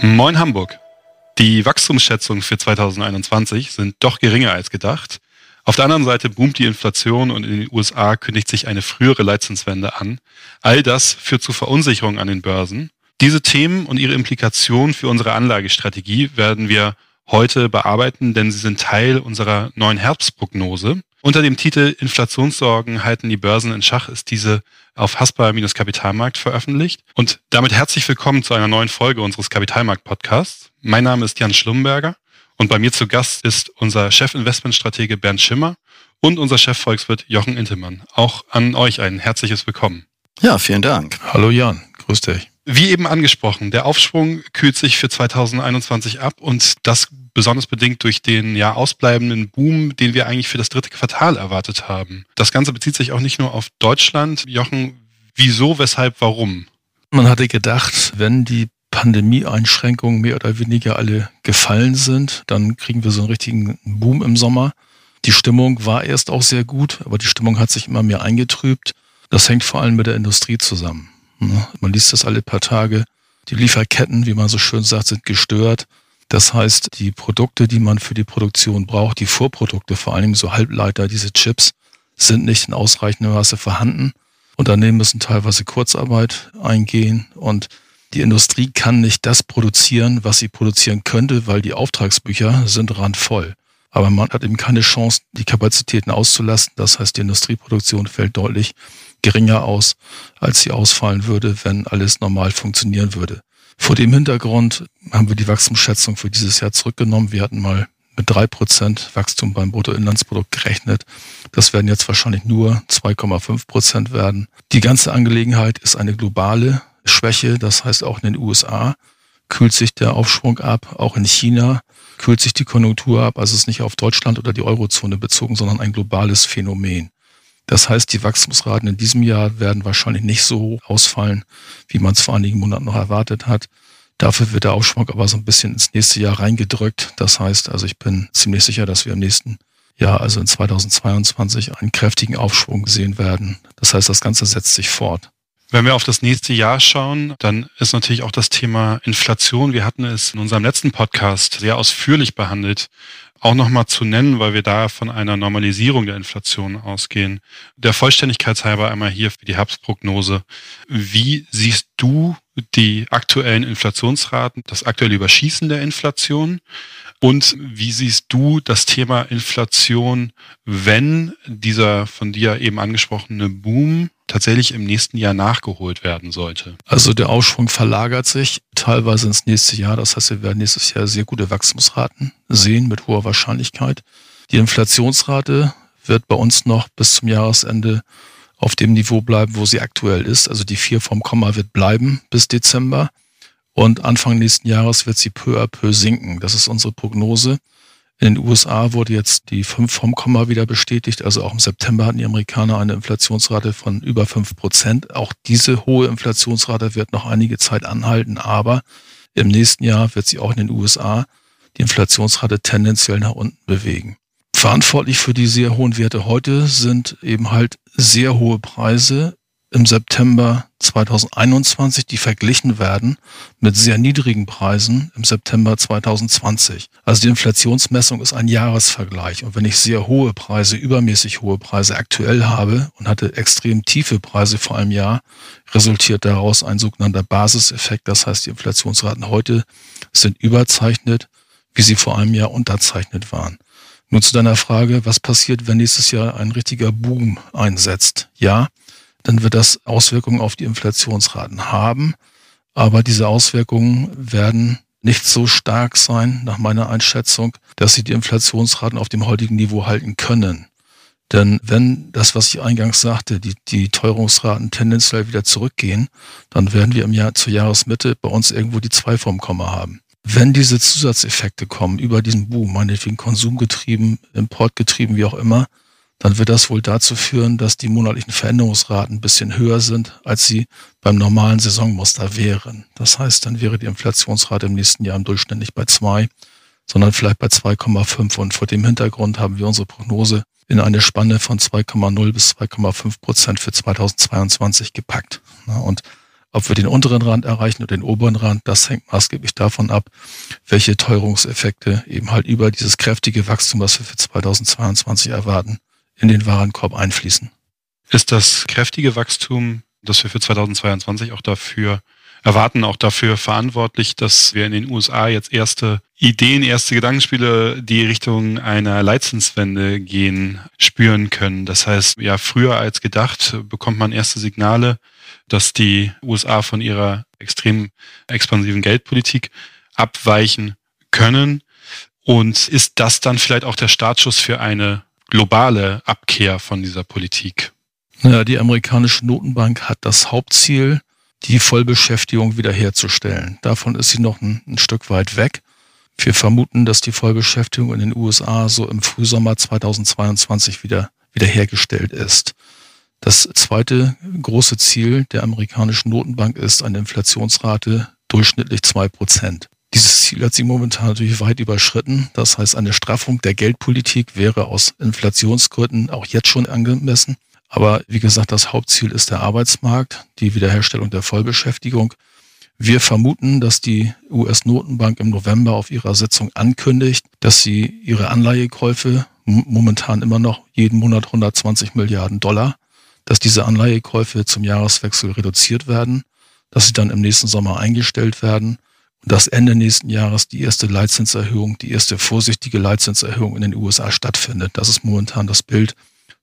Moin Hamburg. Die Wachstumsschätzungen für 2021 sind doch geringer als gedacht. Auf der anderen Seite boomt die Inflation und in den USA kündigt sich eine frühere Leitzinswende an. All das führt zu Verunsicherung an den Börsen. Diese Themen und ihre Implikationen für unsere Anlagestrategie werden wir heute bearbeiten, denn sie sind Teil unserer neuen Herbstprognose. Unter dem Titel Inflationssorgen halten die Börsen in Schach ist diese auf Haspa-Kapitalmarkt veröffentlicht. Und damit herzlich willkommen zu einer neuen Folge unseres Kapitalmarkt-Podcasts. Mein Name ist Jan Schlumberger und bei mir zu Gast ist unser Chef-Investmentstratege Bernd Schimmer und unser Chef-Volkswirt Jochen Intemann. Auch an euch ein herzliches Willkommen. Ja, vielen Dank. Hallo Jan, grüß dich. Wie eben angesprochen, der Aufschwung kühlt sich für 2021 ab und das besonders bedingt durch den ja ausbleibenden Boom, den wir eigentlich für das dritte Quartal erwartet haben. Das Ganze bezieht sich auch nicht nur auf Deutschland. Jochen, wieso, weshalb, warum? Man hatte gedacht, wenn die Pandemieeinschränkungen mehr oder weniger alle gefallen sind, dann kriegen wir so einen richtigen Boom im Sommer. Die Stimmung war erst auch sehr gut, aber die Stimmung hat sich immer mehr eingetrübt. Das hängt vor allem mit der Industrie zusammen. Ne? Man liest das alle paar Tage. Die Lieferketten, wie man so schön sagt, sind gestört. Das heißt, die Produkte, die man für die Produktion braucht, die Vorprodukte, vor allem so Halbleiter, diese Chips, sind nicht in ausreichendem Maße vorhanden. Unternehmen müssen teilweise Kurzarbeit eingehen und die Industrie kann nicht das produzieren, was sie produzieren könnte, weil die Auftragsbücher sind randvoll. Aber man hat eben keine Chance, die Kapazitäten auszulassen. Das heißt, die Industrieproduktion fällt deutlich geringer aus, als sie ausfallen würde, wenn alles normal funktionieren würde. Vor dem Hintergrund haben wir die Wachstumsschätzung für dieses Jahr zurückgenommen. Wir hatten mal mit drei Prozent Wachstum beim Bruttoinlandsprodukt gerechnet. Das werden jetzt wahrscheinlich nur 2,5 Prozent werden. Die ganze Angelegenheit ist eine globale Schwäche. Das heißt, auch in den USA kühlt sich der Aufschwung ab. Auch in China kühlt sich die Konjunktur ab. Also es ist nicht auf Deutschland oder die Eurozone bezogen, sondern ein globales Phänomen. Das heißt, die Wachstumsraten in diesem Jahr werden wahrscheinlich nicht so ausfallen, wie man es vor einigen Monaten noch erwartet hat. Dafür wird der Aufschwung aber so ein bisschen ins nächste Jahr reingedrückt. Das heißt, also ich bin ziemlich sicher, dass wir im nächsten Jahr, also in 2022, einen kräftigen Aufschwung sehen werden. Das heißt, das Ganze setzt sich fort. Wenn wir auf das nächste Jahr schauen, dann ist natürlich auch das Thema Inflation. Wir hatten es in unserem letzten Podcast sehr ausführlich behandelt auch nochmal zu nennen, weil wir da von einer Normalisierung der Inflation ausgehen. Der Vollständigkeitshalber einmal hier für die Herbstprognose. Wie siehst du die aktuellen Inflationsraten, das aktuelle Überschießen der Inflation? Und wie siehst du das Thema Inflation, wenn dieser von dir eben angesprochene Boom tatsächlich im nächsten Jahr nachgeholt werden sollte? Also der Aufschwung verlagert sich teilweise ins nächste Jahr. Das heißt, wir werden nächstes Jahr sehr gute Wachstumsraten sehen mit hoher Wahrscheinlichkeit. Die Inflationsrate wird bei uns noch bis zum Jahresende auf dem Niveau bleiben, wo sie aktuell ist. Also die vier vom Komma wird bleiben bis Dezember. Und Anfang nächsten Jahres wird sie peu à peu sinken. Das ist unsere Prognose. In den USA wurde jetzt die 5 vom Komma wieder bestätigt. Also auch im September hatten die Amerikaner eine Inflationsrate von über 5 Prozent. Auch diese hohe Inflationsrate wird noch einige Zeit anhalten. Aber im nächsten Jahr wird sie auch in den USA die Inflationsrate tendenziell nach unten bewegen. Verantwortlich für die sehr hohen Werte heute sind eben halt sehr hohe Preise im September 2021, die verglichen werden mit sehr niedrigen Preisen im September 2020. Also die Inflationsmessung ist ein Jahresvergleich. Und wenn ich sehr hohe Preise, übermäßig hohe Preise aktuell habe und hatte extrem tiefe Preise vor einem Jahr, resultiert daraus ein sogenannter Basiseffekt. Das heißt, die Inflationsraten heute sind überzeichnet, wie sie vor einem Jahr unterzeichnet waren. Nun zu deiner Frage, was passiert, wenn nächstes Jahr ein richtiger Boom einsetzt? Ja, dann wird das Auswirkungen auf die Inflationsraten haben. Aber diese Auswirkungen werden nicht so stark sein, nach meiner Einschätzung, dass sie die Inflationsraten auf dem heutigen Niveau halten können. Denn wenn das, was ich eingangs sagte, die, die Teuerungsraten tendenziell wieder zurückgehen, dann werden wir im Jahr zur Jahresmitte bei uns irgendwo die zwei vom Komma haben. Wenn diese Zusatzeffekte kommen über diesen Boom, meinetwegen konsumgetrieben, importgetrieben, wie auch immer, dann wird das wohl dazu führen, dass die monatlichen Veränderungsraten ein bisschen höher sind, als sie beim normalen Saisonmuster wären. Das heißt, dann wäre die Inflationsrate im nächsten Jahr im Durchschnitt nicht bei zwei, sondern vielleicht bei 2,5. Und vor dem Hintergrund haben wir unsere Prognose in eine Spanne von 2,0 bis 2,5 Prozent für 2022 gepackt. Und Ob wir den unteren Rand erreichen oder den oberen Rand, das hängt maßgeblich davon ab, welche Teuerungseffekte eben halt über dieses kräftige Wachstum, was wir für 2022 erwarten, in den Warenkorb einfließen. Ist das kräftige Wachstum, das wir für 2022 auch dafür erwarten, auch dafür verantwortlich, dass wir in den USA jetzt erste Ideen, erste Gedankenspiele, die Richtung einer Leitzinswende gehen, spüren können. Das heißt, ja, früher als gedacht bekommt man erste Signale, dass die USA von ihrer extrem expansiven Geldpolitik abweichen können. Und ist das dann vielleicht auch der Startschuss für eine globale Abkehr von dieser Politik? Naja, die amerikanische Notenbank hat das Hauptziel, die Vollbeschäftigung wiederherzustellen. Davon ist sie noch ein, ein Stück weit weg. Wir vermuten, dass die Vollbeschäftigung in den USA so im Frühsommer 2022 wieder wiederhergestellt ist. Das zweite große Ziel der amerikanischen Notenbank ist eine Inflationsrate durchschnittlich zwei Prozent. Dieses Ziel hat sie momentan natürlich weit überschritten. Das heißt, eine Straffung der Geldpolitik wäre aus Inflationsgründen auch jetzt schon angemessen. Aber wie gesagt, das Hauptziel ist der Arbeitsmarkt, die Wiederherstellung der Vollbeschäftigung. Wir vermuten, dass die US-Notenbank im November auf ihrer Sitzung ankündigt, dass sie ihre Anleihekäufe momentan immer noch jeden Monat 120 Milliarden Dollar, dass diese Anleihekäufe zum Jahreswechsel reduziert werden, dass sie dann im nächsten Sommer eingestellt werden dass Ende nächsten Jahres die erste Leitzinserhöhung, die erste vorsichtige Leitzinserhöhung in den USA stattfindet. Das ist momentan das Bild,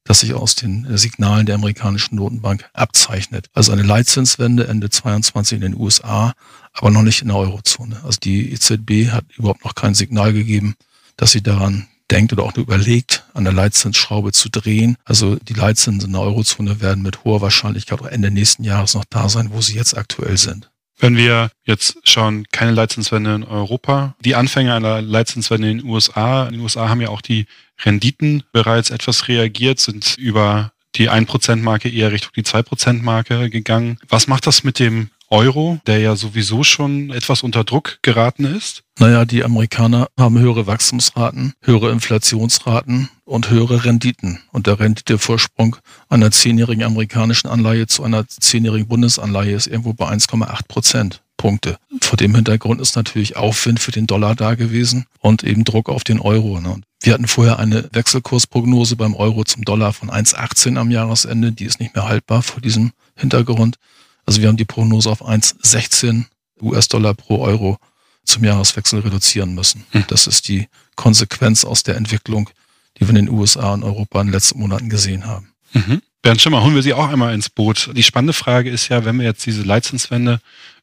das sich aus den Signalen der amerikanischen Notenbank abzeichnet. Also eine Leitzinswende Ende 22 in den USA, aber noch nicht in der Eurozone. Also die EZB hat überhaupt noch kein Signal gegeben, dass sie daran denkt oder auch nur überlegt, an der Leitzinsschraube zu drehen. Also die Leitzinsen in der Eurozone werden mit hoher Wahrscheinlichkeit auch Ende nächsten Jahres noch da sein, wo sie jetzt aktuell sind. Wenn wir jetzt schauen, keine Leitzinswende in Europa, die Anfänge einer Leitzinswende in den USA, in den USA haben ja auch die Renditen bereits etwas reagiert, sind über die 1%-Marke eher Richtung die 2%-Marke gegangen. Was macht das mit dem Euro, der ja sowieso schon etwas unter Druck geraten ist? Naja, die Amerikaner haben höhere Wachstumsraten, höhere Inflationsraten und höhere Renditen. Und der Renditevorsprung einer zehnjährigen amerikanischen Anleihe zu einer zehnjährigen Bundesanleihe ist irgendwo bei 1,8 Prozent. Punkte. Vor dem Hintergrund ist natürlich Aufwind für den Dollar da gewesen und eben Druck auf den Euro. Ne? Wir hatten vorher eine Wechselkursprognose beim Euro zum Dollar von 1,18 am Jahresende. Die ist nicht mehr haltbar vor diesem Hintergrund. Also wir haben die Prognose auf 1,16 US-Dollar pro Euro zum Jahreswechsel reduzieren müssen. Hm. Das ist die Konsequenz aus der Entwicklung, die wir in den USA und Europa in den letzten Monaten gesehen haben. Mhm. Bernd Schimmer, holen wir Sie auch einmal ins Boot. Die spannende Frage ist ja, wenn wir jetzt diese Leitzinswende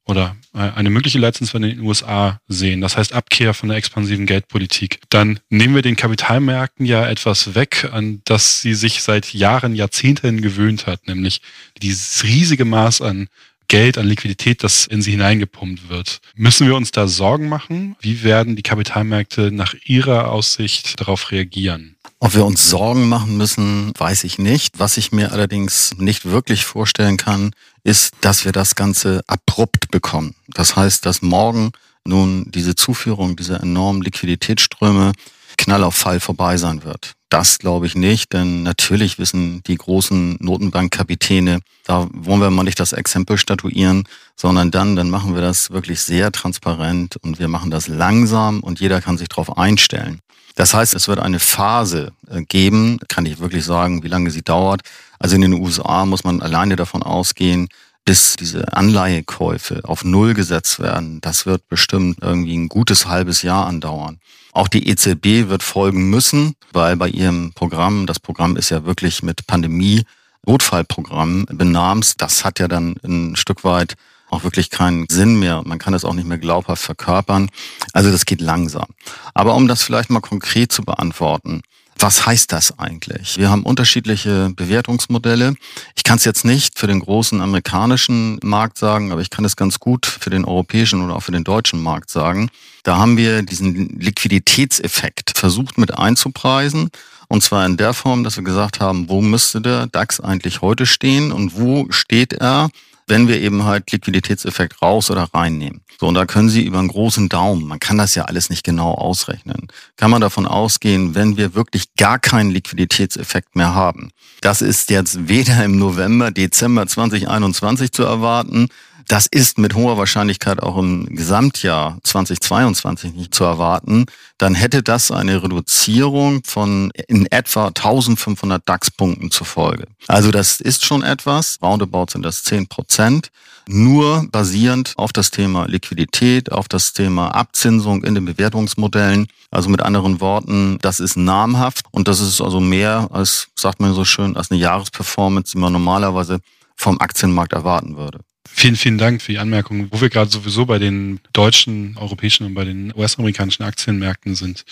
oder äh, eine mögliche Leitzinswende in den USA sehen, das heißt Abkehr von der expansiven Geldpolitik, dann nehmen wir den Kapitalmärkten ja etwas weg, an das sie sich seit Jahren, Jahrzehnten gewöhnt hat, nämlich dieses riesige Maß an Geld, an Liquidität, das in sie hineingepumpt wird. Müssen wir uns da Sorgen machen? Wie werden die Kapitalmärkte nach Ihrer Aussicht darauf reagieren? Ob wir uns Sorgen machen müssen, weiß ich nicht. Was ich mir allerdings nicht wirklich vorstellen kann, ist, dass wir das Ganze abrupt bekommen. Das heißt, dass morgen nun diese Zuführung dieser enormen Liquiditätsströme Knall auf Fall vorbei sein wird. Das glaube ich nicht, denn natürlich wissen die großen Notenbankkapitäne, da wollen wir mal nicht das Exempel statuieren, sondern dann, dann machen wir das wirklich sehr transparent und wir machen das langsam und jeder kann sich darauf einstellen. Das heißt, es wird eine Phase äh, geben, kann ich wirklich sagen, wie lange sie dauert. Also in den USA muss man alleine davon ausgehen, bis diese Anleihekäufe auf Null gesetzt werden. Das wird bestimmt irgendwie ein gutes halbes Jahr andauern. Auch die EZB wird folgen müssen, weil bei ihrem Programm, das Programm ist ja wirklich mit Pandemie Notfallprogramm benamst, das hat ja dann ein Stück weit auch wirklich keinen Sinn mehr. Man kann das auch nicht mehr glaubhaft verkörpern. Also das geht langsam. Aber um das vielleicht mal konkret zu beantworten, was heißt das eigentlich? Wir haben unterschiedliche Bewertungsmodelle. Ich kann es jetzt nicht für den großen amerikanischen Markt sagen, aber ich kann es ganz gut für den europäischen oder auch für den deutschen Markt sagen. Da haben wir diesen Liquiditätseffekt versucht mit einzupreisen. Und zwar in der Form, dass wir gesagt haben, wo müsste der DAX eigentlich heute stehen und wo steht er wenn wir eben halt Liquiditätseffekt raus oder reinnehmen. So, und da können Sie über einen großen Daumen, man kann das ja alles nicht genau ausrechnen, kann man davon ausgehen, wenn wir wirklich gar keinen Liquiditätseffekt mehr haben. Das ist jetzt weder im November, Dezember 2021 zu erwarten, Das ist mit hoher Wahrscheinlichkeit auch im Gesamtjahr 2022 nicht zu erwarten. Dann hätte das eine Reduzierung von in etwa 1500 DAX-Punkten zur Folge. Also das ist schon etwas. Roundabout sind das 10 Prozent nur basierend auf das Thema Liquidität, auf das Thema Abzinsung in den Bewertungsmodellen. Also mit anderen Worten, das ist namhaft und das ist also mehr als, sagt man so schön, als eine Jahresperformance, die man normalerweise vom Aktienmarkt erwarten würde. Vielen, vielen Dank für die Anmerkung. Wo wir gerade sowieso bei den deutschen, europäischen und bei den US-amerikanischen Aktienmärkten sind,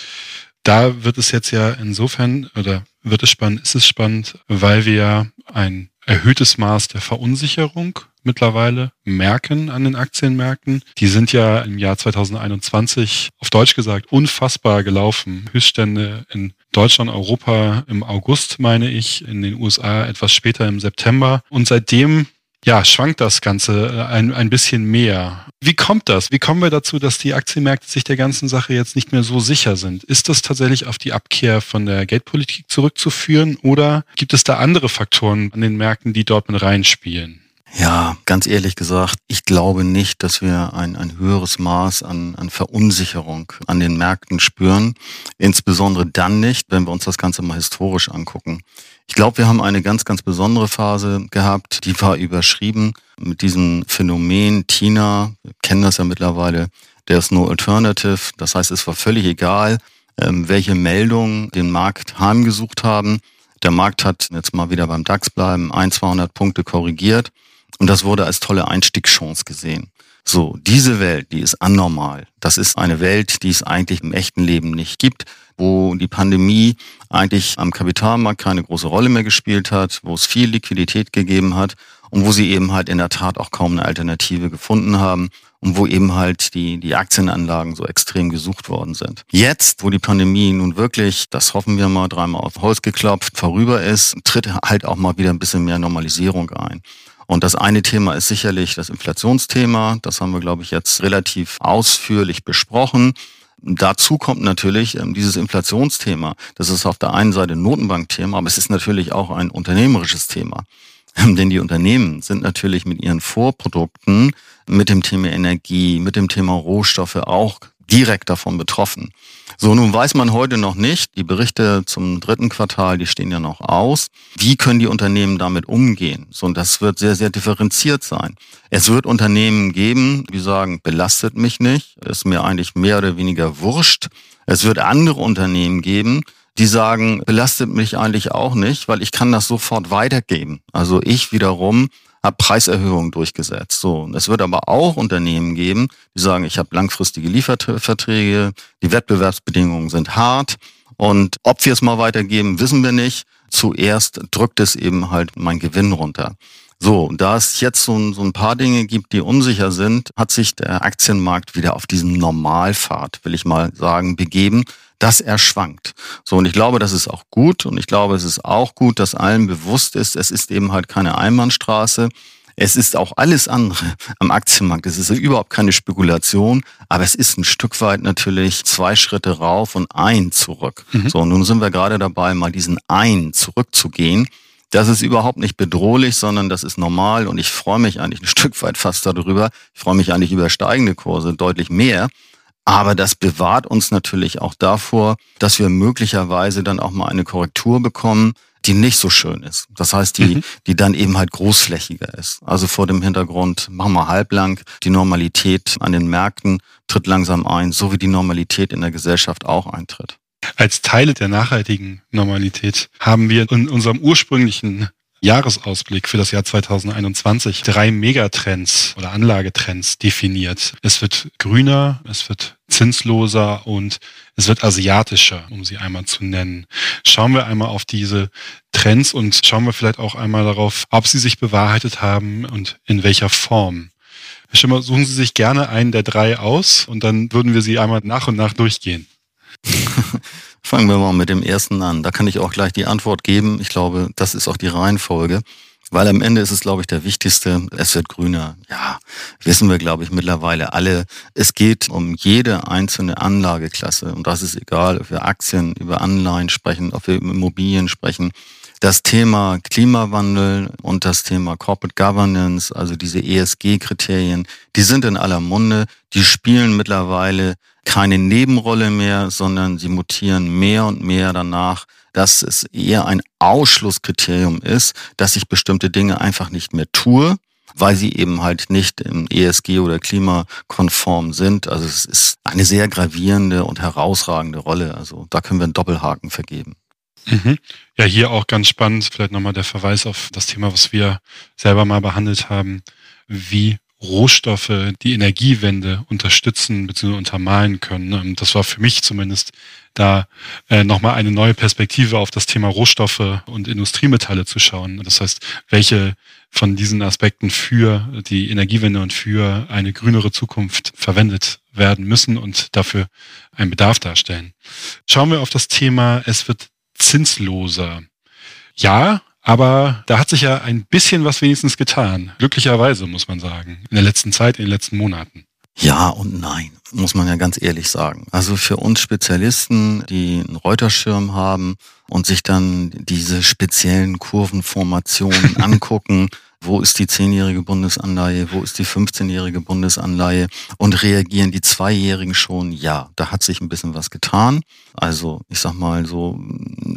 da wird es jetzt ja insofern, oder wird es spannend, ist es spannend, weil wir ein erhöhtes Maß der Verunsicherung mittlerweile merken an den Aktienmärkten. Die sind ja im Jahr 2021 auf Deutsch gesagt unfassbar gelaufen. Höchststände in Deutschland, Europa im August, meine ich, in den USA etwas später im September. Und seitdem ja, schwankt das Ganze äh, ein, ein bisschen mehr. Wie kommt das? Wie kommen wir dazu, dass die Aktienmärkte sich der ganzen Sache jetzt nicht mehr so sicher sind? Ist das tatsächlich auf die Abkehr von der Geldpolitik zurückzuführen oder gibt es da andere Faktoren an den Märkten, die dort mit reinspielen? Ja, ganz ehrlich gesagt, ich glaube nicht, dass wir ein, ein höheres Maß an, an Verunsicherung an den Märkten spüren. Insbesondere dann nicht, wenn wir uns das Ganze mal historisch angucken. Ich glaube, wir haben eine ganz, ganz besondere Phase gehabt, die war überschrieben mit diesem Phänomen Tina, wir kennen das ja mittlerweile, ist no alternative. Das heißt, es war völlig egal, ähm, welche Meldungen den Markt heimgesucht haben. Der Markt hat jetzt mal wieder beim DAX bleiben, ein, 200 Punkte korrigiert. Und das wurde als tolle Einstiegschance gesehen. So, diese Welt, die ist anormal. Das ist eine Welt, die es eigentlich im echten Leben nicht gibt, wo die Pandemie eigentlich am Kapitalmarkt keine große Rolle mehr gespielt hat, wo es viel Liquidität gegeben hat und wo sie eben halt in der Tat auch kaum eine Alternative gefunden haben und wo eben halt die, die Aktienanlagen so extrem gesucht worden sind. Jetzt, wo die Pandemie nun wirklich, das hoffen wir mal, dreimal auf Holz geklopft, vorüber ist, tritt halt auch mal wieder ein bisschen mehr Normalisierung ein. Und das eine Thema ist sicherlich das Inflationsthema. Das haben wir, glaube ich, jetzt relativ ausführlich besprochen. Dazu kommt natürlich ähm, dieses Inflationsthema. Das ist auf der einen Seite ein Notenbankthema, aber es ist natürlich auch ein unternehmerisches Thema. Denn die Unternehmen sind natürlich mit ihren Vorprodukten, mit dem Thema Energie, mit dem Thema Rohstoffe auch direkt davon betroffen. So, nun weiß man heute noch nicht, die Berichte zum dritten Quartal, die stehen ja noch aus. Wie können die Unternehmen damit umgehen? So, und das wird sehr, sehr differenziert sein. Es wird Unternehmen geben, die sagen, belastet mich nicht, ist mir eigentlich mehr oder weniger wurscht. Es wird andere Unternehmen geben, die sagen, belastet mich eigentlich auch nicht, weil ich kann das sofort weitergeben. Also ich wiederum habe Preiserhöhungen durchgesetzt. So, es wird aber auch Unternehmen geben, die sagen, ich habe langfristige Lieferverträge, die Wettbewerbsbedingungen sind hart und ob wir es mal weitergeben, wissen wir nicht. Zuerst drückt es eben halt mein Gewinn runter. So, da es jetzt so, so, ein paar Dinge gibt, die unsicher sind, hat sich der Aktienmarkt wieder auf diesen Normalpfad, will ich mal sagen, begeben dass er schwankt. So, und ich glaube, das ist auch gut. Und ich glaube, es ist auch gut, dass allen bewusst ist, es ist eben halt keine Einbahnstraße. Es ist auch alles andere am Aktienmarkt. Es ist überhaupt keine Spekulation, aber es ist ein Stück weit natürlich zwei Schritte rauf und ein zurück. Mhm. So, und nun sind wir gerade dabei, mal diesen ein zurückzugehen. Das ist überhaupt nicht bedrohlich, sondern das ist normal und ich freue mich eigentlich ein Stück weit fast darüber. Ich freue mich eigentlich über steigende Kurse deutlich mehr, aber das bewahrt uns natürlich auch davor, dass wir möglicherweise dann auch mal eine Korrektur bekommen, die nicht so schön ist. Das heißt, die, mhm. die dann eben halt großflächiger ist. Also vor dem Hintergrund, machen wir halblang, die Normalität an den Märkten tritt langsam ein, so wie die Normalität in der Gesellschaft auch eintritt. Als Teile der nachhaltigen Normalität haben wir in unserem ursprünglichen Jahresausblick für das Jahr 2021 drei Megatrends oder Anlagetrends definiert. Es wird grüner, es wird zinsloser und es wird asiatischer, um sie einmal zu nennen. Schauen wir einmal auf diese Trends und schauen wir vielleicht auch einmal darauf, ob sie sich bewahrheitet haben und in welcher Form. Herr Schimmer, suchen Sie sich gerne einen der drei aus und dann würden wir sie einmal nach und nach durchgehen. Fangen wir mal mit dem ersten an. Da kann ich auch gleich die Antwort geben. Ich glaube, das ist auch die Reihenfolge. Weil am Ende ist es, glaube ich, der wichtigste. Es wird grüner. Ja, wissen wir, glaube ich, mittlerweile alle. Es geht um jede einzelne Anlageklasse. Und das ist egal, ob wir Aktien, über Anleihen sprechen, ob wir Immobilien sprechen. Das Thema Klimawandel und das Thema Corporate Governance, also diese ESG-Kriterien, die sind in aller Munde. Die spielen mittlerweile keine Nebenrolle mehr, sondern sie mutieren mehr und mehr danach, dass es eher ein Ausschlusskriterium ist, dass ich bestimmte Dinge einfach nicht mehr tue, weil sie eben halt nicht im ESG oder klimakonform sind. Also es ist eine sehr gravierende und herausragende Rolle. Also da können wir einen Doppelhaken vergeben. Mhm. Ja, hier auch ganz spannend, vielleicht nochmal der Verweis auf das Thema, was wir selber mal behandelt haben, wie Rohstoffe die Energiewende unterstützen bzw. untermalen können. Ähm, das war für mich zumindest da äh, nochmal eine neue Perspektive auf das Thema Rohstoffe und Industriemetalle zu schauen. Das heißt, welche von diesen Aspekten für die Energiewende und für eine grünere Zukunft verwendet werden müssen und dafür einen Bedarf darstellen. Schauen wir auf das Thema, es wird zinsloser. Ja, aber da hat sich ja ein bisschen was wenigstens getan. Glücklicherweise, muss man sagen. In der letzten Zeit, in den letzten Monaten. Ja und nein, muss man ja ganz ehrlich sagen. Also für uns Spezialisten, die einen Reuterschirm haben und sich dann diese speziellen Kurvenformationen angucken, wo ist die zehnjährige Bundesanleihe, wo ist die 15-jährige Bundesanleihe und reagieren die Zweijährigen schon? Ja, da hat sich ein bisschen was getan. Also ich sag mal so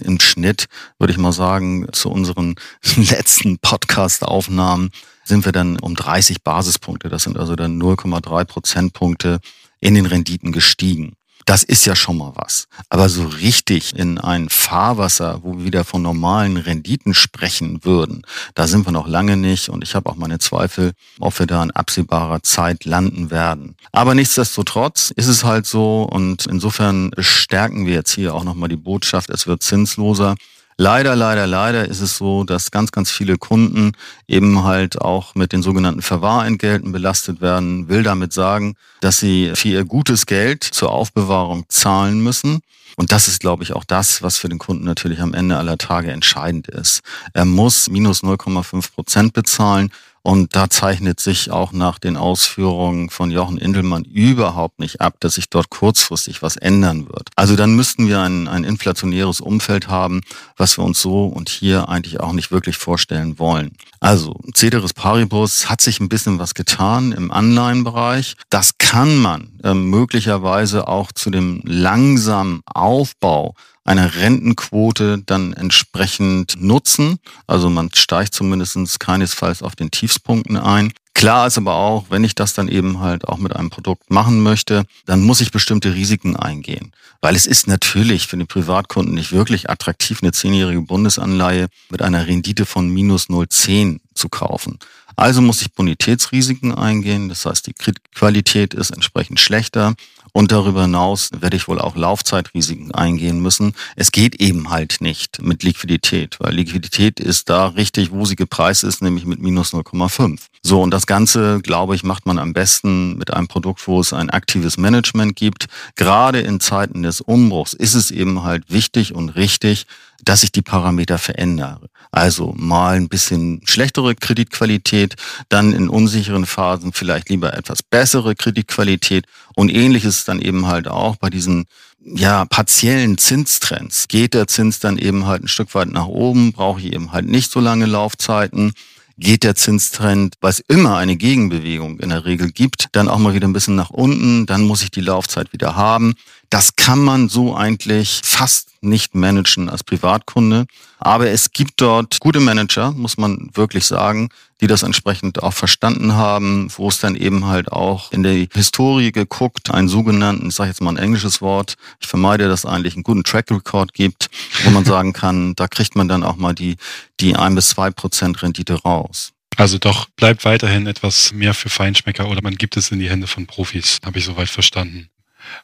im Schnitt würde ich mal sagen, zu unseren letzten Podcast-Aufnahmen sind wir dann um 30 Basispunkte, das sind also dann 0,3 Prozentpunkte in den Renditen gestiegen. Das ist ja schon mal was. Aber so richtig in ein Fahrwasser, wo wir wieder von normalen Renditen sprechen würden, da sind wir noch lange nicht. Und ich habe auch meine Zweifel, ob wir da in absehbarer Zeit landen werden. Aber nichtsdestotrotz ist es halt so. Und insofern stärken wir jetzt hier auch nochmal die Botschaft, es wird zinsloser. Leider, leider, leider ist es so, dass ganz, ganz viele Kunden eben halt auch mit den sogenannten Verwahrentgelten belastet werden. Will damit sagen, dass sie für ihr gutes Geld zur Aufbewahrung zahlen müssen. Und das ist, glaube ich, auch das, was für den Kunden natürlich am Ende aller Tage entscheidend ist. Er muss minus 0,5 Prozent bezahlen und da zeichnet sich auch nach den Ausführungen von Jochen Indelmann überhaupt nicht ab, dass sich dort kurzfristig was ändern wird. Also dann müssten wir ein, ein inflationäres Umfeld haben, was wir uns so und hier eigentlich auch nicht wirklich vorstellen wollen. Also Ceteris Paribus hat sich ein bisschen was getan im Anleihenbereich. Das kann man möglicherweise auch zu dem langsamen Aufbau einer Rentenquote dann entsprechend nutzen. Also man steigt zumindest keinesfalls auf den Tiefspunkten ein. Klar ist aber auch, wenn ich das dann eben halt auch mit einem Produkt machen möchte, dann muss ich bestimmte Risiken eingehen. Weil es ist natürlich für den Privatkunden nicht wirklich attraktiv, eine zehnjährige Bundesanleihe mit einer Rendite von minus 0,10 zu kaufen. Also muss ich Bonitätsrisiken eingehen. Das heißt, die Qualität ist entsprechend schlechter. Und darüber hinaus werde ich wohl auch Laufzeitrisiken eingehen müssen. Es geht eben halt nicht mit Liquidität, weil Liquidität ist da richtig, wo sie gepreist ist, nämlich mit minus 0,5. So, und das Ganze, glaube ich, macht man am besten mit einem Produkt, wo es ein aktives Management gibt. Gerade in Zeiten des Umbruchs ist es eben halt wichtig und richtig, dass ich die Parameter verändere. Also mal ein bisschen schlechtere Kreditqualität, dann in unsicheren Phasen vielleicht lieber etwas bessere Kreditqualität und ähnliches dann eben halt auch bei diesen ja, partiellen Zinstrends. Geht der Zins dann eben halt ein Stück weit nach oben, brauche ich eben halt nicht so lange Laufzeiten geht der Zinstrend, weil es immer eine Gegenbewegung in der Regel gibt, dann auch mal wieder ein bisschen nach unten, dann muss ich die Laufzeit wieder haben. Das kann man so eigentlich fast nicht managen als Privatkunde. Aber es gibt dort gute Manager, muss man wirklich sagen, die das entsprechend auch verstanden haben, wo es dann eben halt auch in der Historie geguckt, einen sogenannten, ich sage jetzt mal ein englisches Wort, ich vermeide das eigentlich, einen guten Track Record gibt, wo man sagen kann, da kriegt man dann auch mal die, die ein bis zwei Prozent Rendite raus. Also doch bleibt weiterhin etwas mehr für Feinschmecker oder man gibt es in die Hände von Profis, habe ich soweit verstanden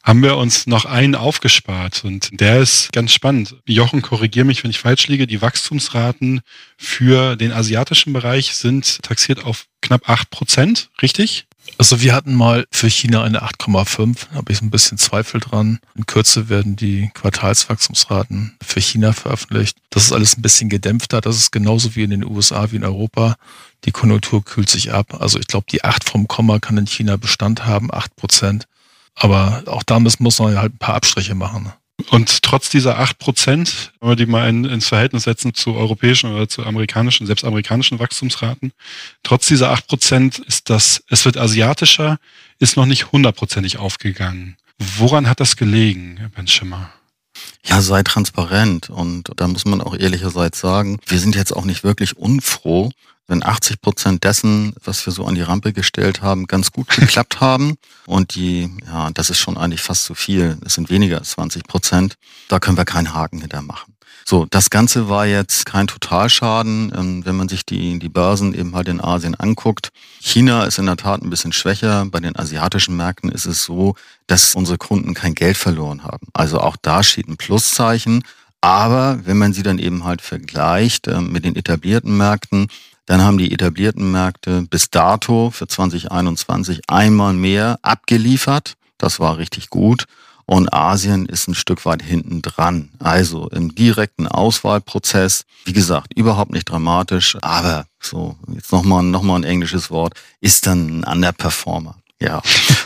haben wir uns noch einen aufgespart und der ist ganz spannend. Jochen, korrigier mich, wenn ich falsch liege. Die Wachstumsraten für den asiatischen Bereich sind taxiert auf knapp acht Prozent, richtig? Also wir hatten mal für China eine 8,5, da habe ich ein bisschen Zweifel dran. In Kürze werden die Quartalswachstumsraten für China veröffentlicht. Das ist alles ein bisschen gedämpfter. Das ist genauso wie in den USA wie in Europa. Die Konjunktur kühlt sich ab. Also ich glaube, die 8 vom Komma kann in China Bestand haben, 8 Prozent. Aber auch da muss man halt ein paar Abstriche machen. Und trotz dieser acht Prozent, wenn wir die mal in, ins Verhältnis setzen zu europäischen oder zu amerikanischen, selbst amerikanischen Wachstumsraten, trotz dieser acht Prozent ist das, es wird asiatischer, ist noch nicht hundertprozentig aufgegangen. Woran hat das gelegen, Herr Ben Schimmer? Ja, sei transparent. Und da muss man auch ehrlicherseits sagen, wir sind jetzt auch nicht wirklich unfroh, wenn 80 Prozent dessen, was wir so an die Rampe gestellt haben, ganz gut geklappt haben. Und die, ja, das ist schon eigentlich fast zu viel. Es sind weniger als 20 Prozent. Da können wir keinen Haken hinter machen. So, das Ganze war jetzt kein Totalschaden, ähm, wenn man sich die, die Börsen eben halt in Asien anguckt. China ist in der Tat ein bisschen schwächer. Bei den asiatischen Märkten ist es so, dass unsere Kunden kein Geld verloren haben. Also auch da steht ein Pluszeichen. Aber wenn man sie dann eben halt vergleicht äh, mit den etablierten Märkten, dann haben die etablierten Märkte bis dato für 2021 einmal mehr abgeliefert. Das war richtig gut. Und Asien ist ein Stück weit hinten dran. Also im direkten Auswahlprozess, wie gesagt, überhaupt nicht dramatisch, aber so, jetzt nochmal noch mal ein englisches Wort, ist dann ein Underperformer. Ja.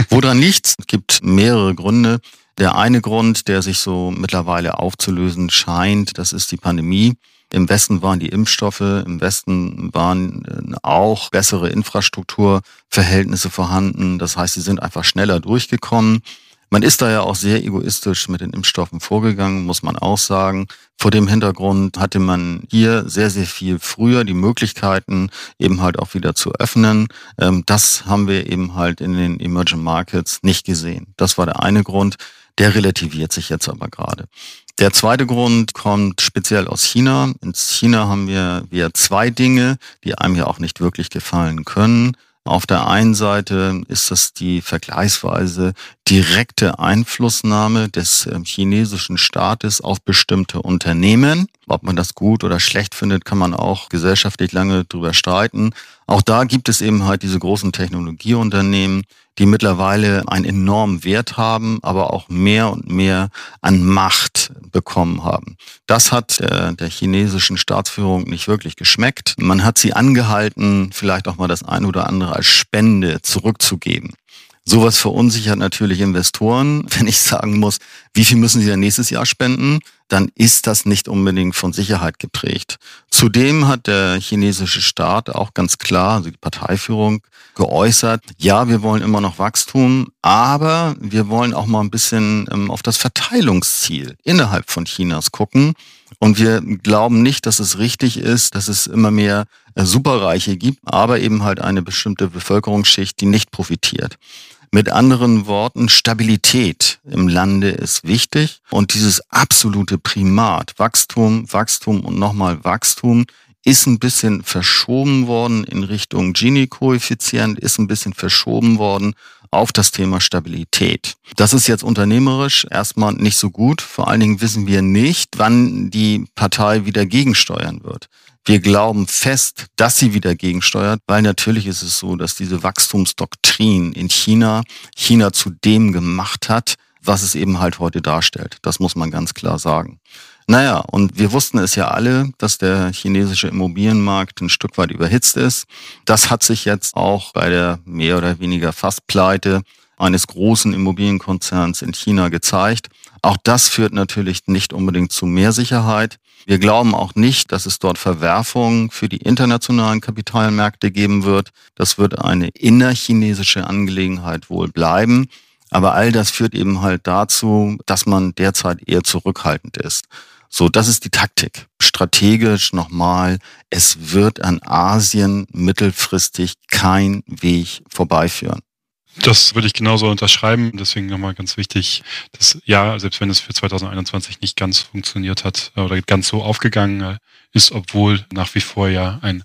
Woran liegt's? Es gibt mehrere Gründe. Der eine Grund, der sich so mittlerweile aufzulösen scheint, das ist die Pandemie. Im Westen waren die Impfstoffe, im Westen waren äh, auch bessere Infrastrukturverhältnisse vorhanden. Das heißt, sie sind einfach schneller durchgekommen. Man ist da ja auch sehr egoistisch mit den Impfstoffen vorgegangen, muss man auch sagen. Vor dem Hintergrund hatte man hier sehr, sehr viel früher die Möglichkeiten, eben halt auch wieder zu öffnen. Ähm, das haben wir eben halt in den Emerging Markets nicht gesehen. Das war der eine Grund. Der relativiert sich jetzt aber gerade. Der zweite Grund kommt speziell aus China. In China haben wir, wir zwei Dinge, die einem ja auch nicht wirklich gefallen können. Auf der einen Seite ist das die vergleichsweise direkte Einflussnahme des ähm, chinesischen Staates auf bestimmte Unternehmen. Ob man das gut oder schlecht findet, kann man auch gesellschaftlich lange drüber streiten. Auch da gibt es eben halt diese großen Technologieunternehmen, die mittlerweile einen enormen Wert haben, aber auch mehr und mehr an Macht bekommen haben. Das hat der, der chinesischen Staatsführung nicht wirklich geschmeckt. Man hat sie angehalten, vielleicht auch mal das eine oder andere als Spende zurückzugeben. Sowas verunsichert natürlich Investoren. Wenn ich sagen muss, wie viel müssen sie denn nächstes Jahr spenden, dann ist das nicht unbedingt von Sicherheit geprägt. Zudem hat der chinesische Staat auch ganz klar, also die Parteiführung, geäußert, ja, wir wollen immer noch Wachstum, aber wir wollen auch mal ein bisschen ähm, auf das Verteilungsziel innerhalb von Chinas gucken. Und wir glauben nicht, dass es richtig ist, dass es immer mehr äh, Superreiche gibt, aber eben halt eine bestimmte Bevölkerungsschicht, die nicht profitiert. Mit anderen Worten, Stabilität im Lande ist wichtig. Und dieses absolute Primat, Wachstum, Wachstum und nochmal Wachstum, ist ein bisschen verschoben worden in Richtung Gini-Koeffizient, ist ein bisschen verschoben worden auf das Thema Stabilität. Das ist jetzt unternehmerisch erstmal nicht so gut. Vor allen Dingen wissen wir nicht, wann die Partei wieder gegensteuern wird. Wir glauben fest, dass sie wieder gegensteuert, weil natürlich ist es so, dass diese Wachstumsdoktrin in China China zu dem gemacht hat, was es eben halt heute darstellt. Das muss man ganz klar sagen. Naja, und wir wussten es ja alle, dass der chinesische Immobilienmarkt ein Stück weit überhitzt ist. Das hat sich jetzt auch bei der mehr oder weniger Fastpleite eines großen Immobilienkonzerns in China gezeigt. Auch das führt natürlich nicht unbedingt zu mehr Sicherheit. Wir glauben auch nicht, dass es dort Verwerfungen für die internationalen Kapitalmärkte geben wird. Das wird eine innerchinesische Angelegenheit wohl bleiben. Aber all das führt eben halt dazu, dass man derzeit eher zurückhaltend ist. So, das ist die Taktik. Strategisch nochmal, es wird an Asien mittelfristig kein Weg vorbeiführen. Das würde ich genauso unterschreiben. Deswegen nochmal ganz wichtig, dass ja, selbst wenn es für 2021 nicht ganz funktioniert hat oder ganz so aufgegangen ist, obwohl nach wie vor ja ein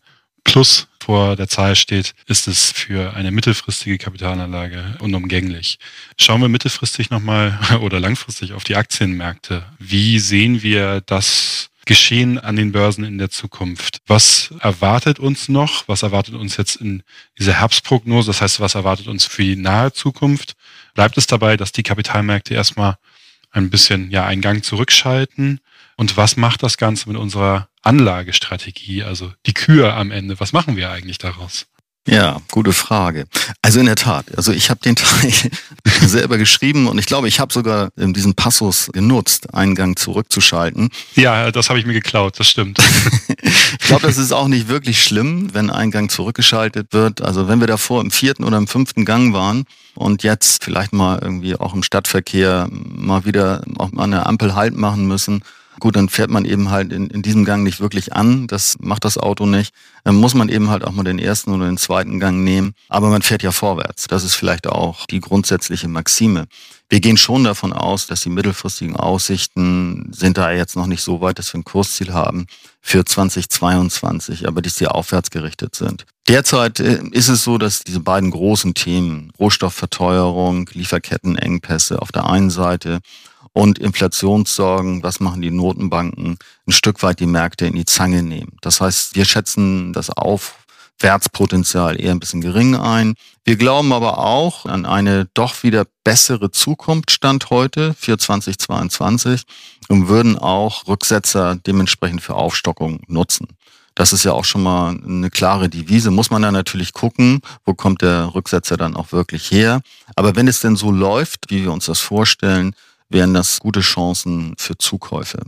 Plus vor der Zahl steht, ist es für eine mittelfristige Kapitalanlage unumgänglich. Schauen wir mittelfristig nochmal oder langfristig auf die Aktienmärkte. Wie sehen wir das geschehen an den Börsen in der Zukunft? Was erwartet uns noch? Was erwartet uns jetzt in dieser Herbstprognose? Das heißt, was erwartet uns für die nahe Zukunft? Bleibt es dabei, dass die Kapitalmärkte erstmal ein bisschen ja einen Gang zurückschalten? Und was macht das Ganze mit unserer Anlagestrategie, also die Kür am Ende? Was machen wir eigentlich daraus? Ja, gute Frage. Also in der Tat, also ich habe den Teil selber geschrieben und ich glaube, ich habe sogar diesen Passus genutzt, Eingang zurückzuschalten. Ja, das habe ich mir geklaut, das stimmt. ich glaube, das ist auch nicht wirklich schlimm, wenn Eingang zurückgeschaltet wird. Also wenn wir davor im vierten oder im fünften Gang waren und jetzt vielleicht mal irgendwie auch im Stadtverkehr mal wieder auch mal eine Ampel halt machen müssen, Gut, dann fährt man eben halt in, in diesem Gang nicht wirklich an. Das macht das Auto nicht. Dann muss man eben halt auch mal den ersten oder den zweiten Gang nehmen. Aber man fährt ja vorwärts. Das ist vielleicht auch die grundsätzliche Maxime. Wir gehen schon davon aus, dass die mittelfristigen Aussichten sind da jetzt noch nicht so weit, dass wir ein Kursziel haben für 2022, aber die aufwärts gerichtet sind. Derzeit äh, ist es so, dass diese beiden großen Themen, Rohstoffverteuerung, Lieferkettenengpässe auf der einen Seite und Inflationssorgen, was machen die Notenbanken, ein Stück weit die Märkte in die Zange nehmen. Das heißt, wir schätzen das Aufwärtspotenzial eher ein bisschen gering ein. Wir glauben aber auch an eine doch wieder bessere Zukunft Stand heute für 2022 und würden auch Rücksetzer dementsprechend für Aufstockung nutzen. Das ist ja auch schon mal eine klare Devise. Muss man dann natürlich gucken, wo kommt der Rücksetzer dann auch wirklich her. Aber wenn es denn so läuft, wie wir uns das vorstellen, wären das gute Chancen für Zukäufe.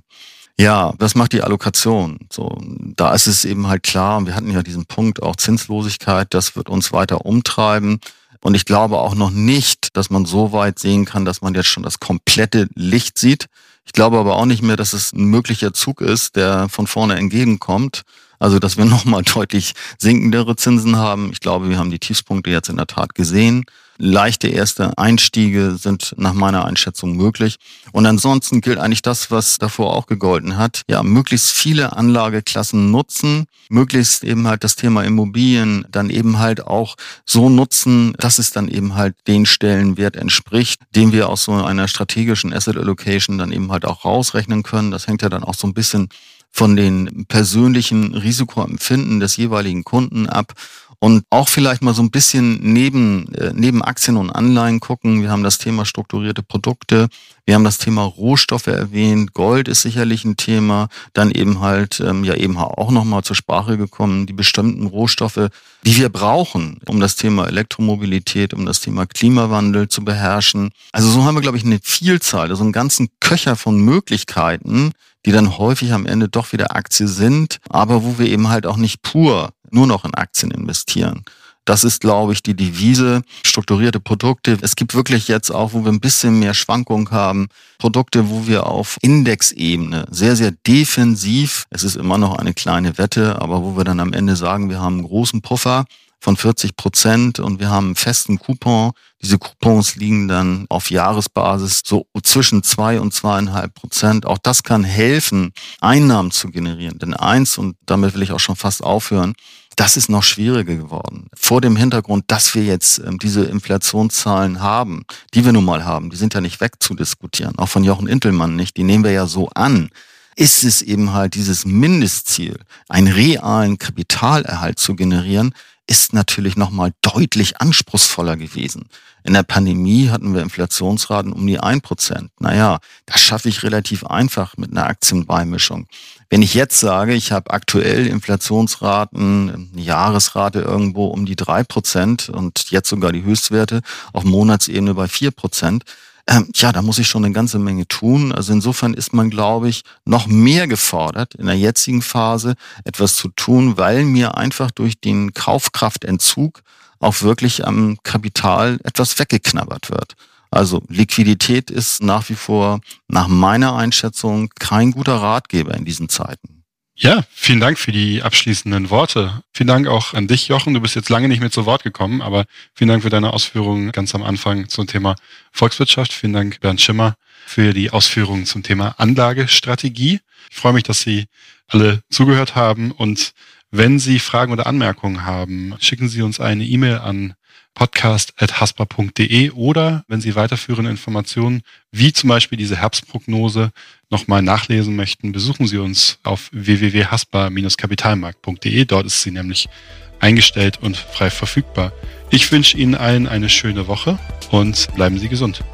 Ja, was macht die Allokation? So, da ist es eben halt klar, und wir hatten ja diesen Punkt auch Zinslosigkeit, das wird uns weiter umtreiben. Und ich glaube auch noch nicht, dass man so weit sehen kann, dass man jetzt schon das komplette Licht sieht. Ich glaube aber auch nicht mehr, dass es ein möglicher Zug ist, der von vorne entgegenkommt. Also, dass wir nochmal deutlich sinkendere Zinsen haben. Ich glaube, wir haben die Tiefspunkte jetzt in der Tat gesehen leichte erste Einstiege sind nach meiner Einschätzung möglich. Und ansonsten gilt eigentlich das, was davor auch gegolten hat. Ja, möglichst viele Anlageklassen nutzen, möglichst eben halt das Thema Immobilien dann eben halt auch so nutzen, dass es dann eben halt den Stellenwert entspricht, den wir aus so einer strategischen Asset Allocation dann eben halt auch rausrechnen können. Das hängt ja dann auch so ein bisschen von den persönlichen Risikoempfinden des jeweiligen Kunden ab und auch vielleicht mal so ein bisschen neben, äh, neben Aktien und Anleihen gucken. Wir haben das Thema strukturierte Produkte, wir haben das Thema Rohstoffe erwähnt, Gold ist sicherlich ein Thema, dann eben halt ähm, ja eben auch nochmal zur Sprache gekommen, die bestimmten Rohstoffe, die wir brauchen, um das Thema Elektromobilität, um das Thema Klimawandel zu beherrschen. Also so haben wir, glaube ich, eine Vielzahl, also einen ganzen Köcher von Möglichkeiten, die dann häufig am Ende doch wieder Aktie sind, aber wo wir eben halt auch nicht pur nur noch in Aktien investieren. Das ist, glaube ich, die Devise. Strukturierte Produkte. Es gibt wirklich jetzt auch, wo wir ein bisschen mehr Schwankung haben, Produkte, wo wir auf Indexebene sehr, sehr defensiv, es ist immer noch eine kleine Wette, aber wo wir dann am Ende sagen, wir haben einen großen Puffer von 40 Prozent und wir haben einen festen Coupon. Diese Coupons liegen dann auf Jahresbasis so zwischen zwei und zweieinhalb Prozent. Auch das kann helfen, Einnahmen zu generieren. Denn eins, und damit will ich auch schon fast aufhören, das ist noch schwieriger geworden. Vor dem Hintergrund, dass wir jetzt ähm, diese Inflationszahlen haben, die wir nun mal haben, die sind ja nicht wegzudiskutieren. Auch von Jochen Intelmann nicht. Die nehmen wir ja so an ist es eben halt dieses Mindestziel, einen realen Kapitalerhalt zu generieren, ist natürlich nochmal deutlich anspruchsvoller gewesen. In der Pandemie hatten wir Inflationsraten um die ein Prozent. Naja, das schaffe ich relativ einfach mit einer Aktienbeimischung. Wenn ich jetzt sage, ich habe aktuell Inflationsraten, eine Jahresrate irgendwo um die drei Prozent und jetzt sogar die Höchstwerte auf Monatsebene bei vier Prozent, ähm, ja, da muss ich schon eine ganze Menge tun. Also insofern ist man, glaube ich, noch mehr gefordert, in der jetzigen Phase etwas zu tun, weil mir einfach durch den Kaufkraftentzug auch wirklich am Kapital etwas weggeknabbert wird. Also Liquidität ist nach wie vor nach meiner Einschätzung kein guter Ratgeber in diesen Zeiten. Ja, vielen Dank für die abschließenden Worte. Vielen Dank auch an dich, Jochen. Du bist jetzt lange nicht mehr zu Wort gekommen, aber vielen Dank für deine Ausführungen ganz am Anfang zum Thema Volkswirtschaft. Vielen Dank, Bernd Schimmer, für die Ausführungen zum Thema Anlagestrategie. Ich freue mich, dass Sie alle zugehört haben und wenn Sie Fragen oder Anmerkungen haben, schicken Sie uns eine E-Mail an podcast.haspa.de oder wenn Sie weiterführende Informationen wie zum Beispiel diese Herbstprognose nochmal nachlesen möchten, besuchen Sie uns auf www.haspa-kapitalmarkt.de. Dort ist sie nämlich eingestellt und frei verfügbar. Ich wünsche Ihnen allen eine schöne Woche und bleiben Sie gesund.